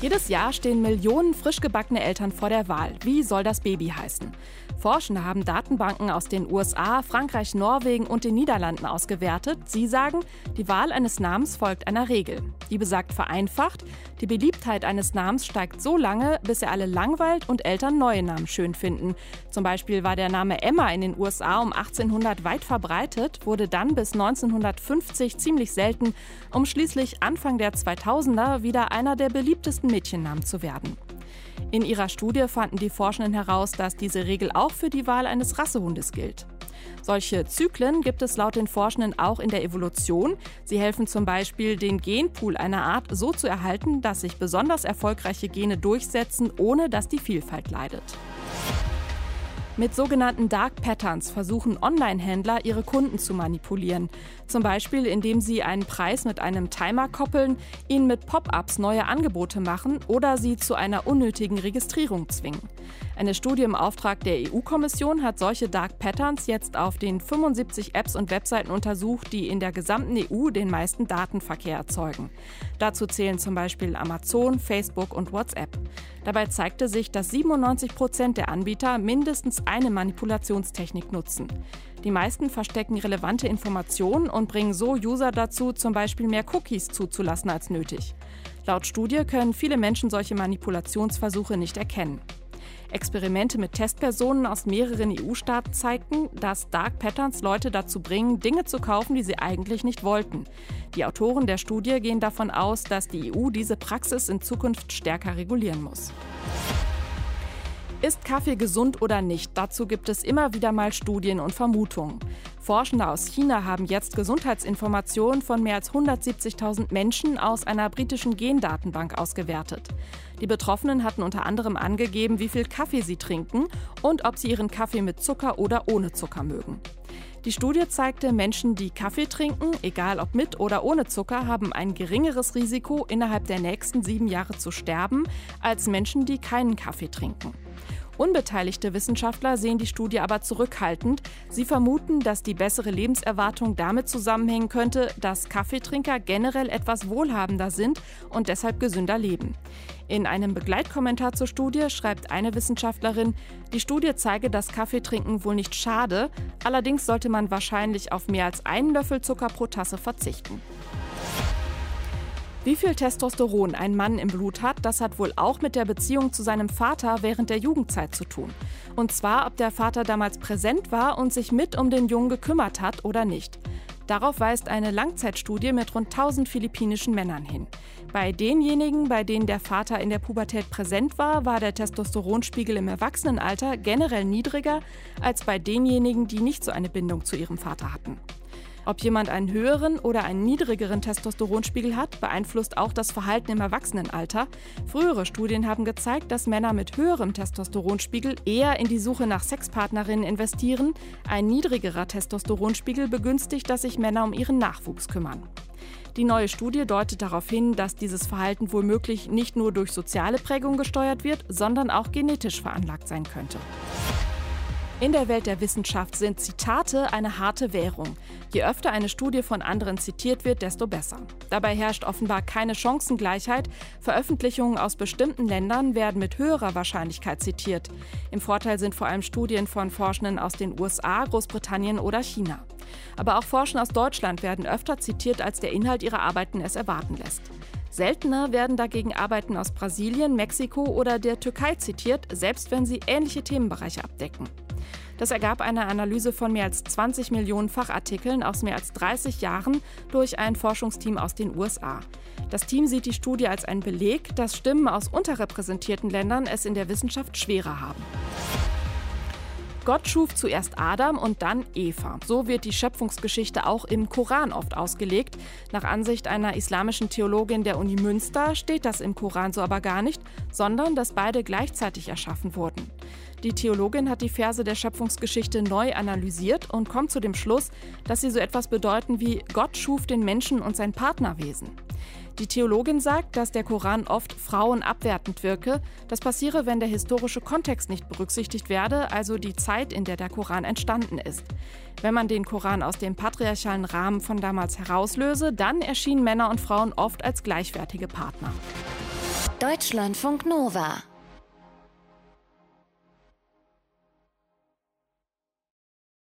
Jedes Jahr stehen Millionen frisch gebackene Eltern vor der Wahl. Wie soll das Baby heißen? Forschende haben Datenbanken aus den USA, Frankreich, Norwegen und den Niederlanden ausgewertet. Sie sagen, die Wahl eines Namens folgt einer Regel. Die besagt vereinfacht, die Beliebtheit eines Namens steigt so lange, bis er alle langweilt und Eltern neue Namen schön finden. Zum Beispiel war der Name Emma in den USA um 1800 weit verbreitet, wurde dann bis 1950 ziemlich selten, um schließlich Anfang der 2000er wieder einer der beliebtesten Mädchennamen zu werden. In ihrer Studie fanden die Forschenden heraus, dass diese Regel auch für die Wahl eines Rassehundes gilt. Solche Zyklen gibt es laut den Forschenden auch in der Evolution. Sie helfen zum Beispiel, den Genpool einer Art so zu erhalten, dass sich besonders erfolgreiche Gene durchsetzen, ohne dass die Vielfalt leidet. Mit sogenannten Dark Patterns versuchen Online-Händler, ihre Kunden zu manipulieren. Zum Beispiel, indem sie einen Preis mit einem Timer koppeln, ihnen mit Pop-ups neue Angebote machen oder sie zu einer unnötigen Registrierung zwingen. Eine Studie im Auftrag der EU-Kommission hat solche Dark Patterns jetzt auf den 75 Apps und Webseiten untersucht, die in der gesamten EU den meisten Datenverkehr erzeugen. Dazu zählen zum Beispiel Amazon, Facebook und WhatsApp. Dabei zeigte sich, dass 97 Prozent der Anbieter mindestens eine Manipulationstechnik nutzen. Die meisten verstecken relevante Informationen und bringen so User dazu, zum Beispiel mehr Cookies zuzulassen als nötig. Laut Studie können viele Menschen solche Manipulationsversuche nicht erkennen. Experimente mit Testpersonen aus mehreren EU-Staaten zeigten, dass Dark Patterns Leute dazu bringen, Dinge zu kaufen, die sie eigentlich nicht wollten. Die Autoren der Studie gehen davon aus, dass die EU diese Praxis in Zukunft stärker regulieren muss. Ist Kaffee gesund oder nicht? Dazu gibt es immer wieder mal Studien und Vermutungen. Forschende aus China haben jetzt Gesundheitsinformationen von mehr als 170.000 Menschen aus einer britischen Gendatenbank ausgewertet. Die Betroffenen hatten unter anderem angegeben, wie viel Kaffee sie trinken und ob sie ihren Kaffee mit Zucker oder ohne Zucker mögen. Die Studie zeigte, Menschen, die Kaffee trinken, egal ob mit oder ohne Zucker, haben ein geringeres Risiko, innerhalb der nächsten sieben Jahre zu sterben, als Menschen, die keinen Kaffee trinken. Unbeteiligte Wissenschaftler sehen die Studie aber zurückhaltend. Sie vermuten, dass die bessere Lebenserwartung damit zusammenhängen könnte, dass Kaffeetrinker generell etwas wohlhabender sind und deshalb gesünder leben. In einem Begleitkommentar zur Studie schreibt eine Wissenschaftlerin, die Studie zeige, dass Kaffeetrinken wohl nicht schade, allerdings sollte man wahrscheinlich auf mehr als einen Löffel Zucker pro Tasse verzichten. Wie viel Testosteron ein Mann im Blut hat, das hat wohl auch mit der Beziehung zu seinem Vater während der Jugendzeit zu tun. Und zwar, ob der Vater damals präsent war und sich mit um den Jungen gekümmert hat oder nicht. Darauf weist eine Langzeitstudie mit rund 1000 philippinischen Männern hin. Bei denjenigen, bei denen der Vater in der Pubertät präsent war, war der Testosteronspiegel im Erwachsenenalter generell niedriger als bei denjenigen, die nicht so eine Bindung zu ihrem Vater hatten. Ob jemand einen höheren oder einen niedrigeren Testosteronspiegel hat, beeinflusst auch das Verhalten im Erwachsenenalter. Frühere Studien haben gezeigt, dass Männer mit höherem Testosteronspiegel eher in die Suche nach Sexpartnerinnen investieren. Ein niedrigerer Testosteronspiegel begünstigt, dass sich Männer um ihren Nachwuchs kümmern. Die neue Studie deutet darauf hin, dass dieses Verhalten womöglich nicht nur durch soziale Prägung gesteuert wird, sondern auch genetisch veranlagt sein könnte. In der Welt der Wissenschaft sind Zitate eine harte Währung. Je öfter eine Studie von anderen zitiert wird, desto besser. Dabei herrscht offenbar keine Chancengleichheit. Veröffentlichungen aus bestimmten Ländern werden mit höherer Wahrscheinlichkeit zitiert. Im Vorteil sind vor allem Studien von Forschenden aus den USA, Großbritannien oder China. Aber auch Forschende aus Deutschland werden öfter zitiert, als der Inhalt ihrer Arbeiten es erwarten lässt. Seltener werden dagegen Arbeiten aus Brasilien, Mexiko oder der Türkei zitiert, selbst wenn sie ähnliche Themenbereiche abdecken. Das ergab eine Analyse von mehr als 20 Millionen Fachartikeln aus mehr als 30 Jahren durch ein Forschungsteam aus den USA. Das Team sieht die Studie als einen Beleg, dass Stimmen aus unterrepräsentierten Ländern es in der Wissenschaft schwerer haben. Gott schuf zuerst Adam und dann Eva. So wird die Schöpfungsgeschichte auch im Koran oft ausgelegt. Nach Ansicht einer islamischen Theologin der Uni Münster steht das im Koran so aber gar nicht, sondern dass beide gleichzeitig erschaffen wurden. Die Theologin hat die Verse der Schöpfungsgeschichte neu analysiert und kommt zu dem Schluss, dass sie so etwas bedeuten wie Gott schuf den Menschen und sein Partnerwesen. Die Theologin sagt, dass der Koran oft Frauen abwertend wirke. Das passiere, wenn der historische Kontext nicht berücksichtigt werde, also die Zeit, in der der Koran entstanden ist. Wenn man den Koran aus dem patriarchalen Rahmen von damals herauslöse, dann erschienen Männer und Frauen oft als gleichwertige Partner. Deutschlandfunk Nova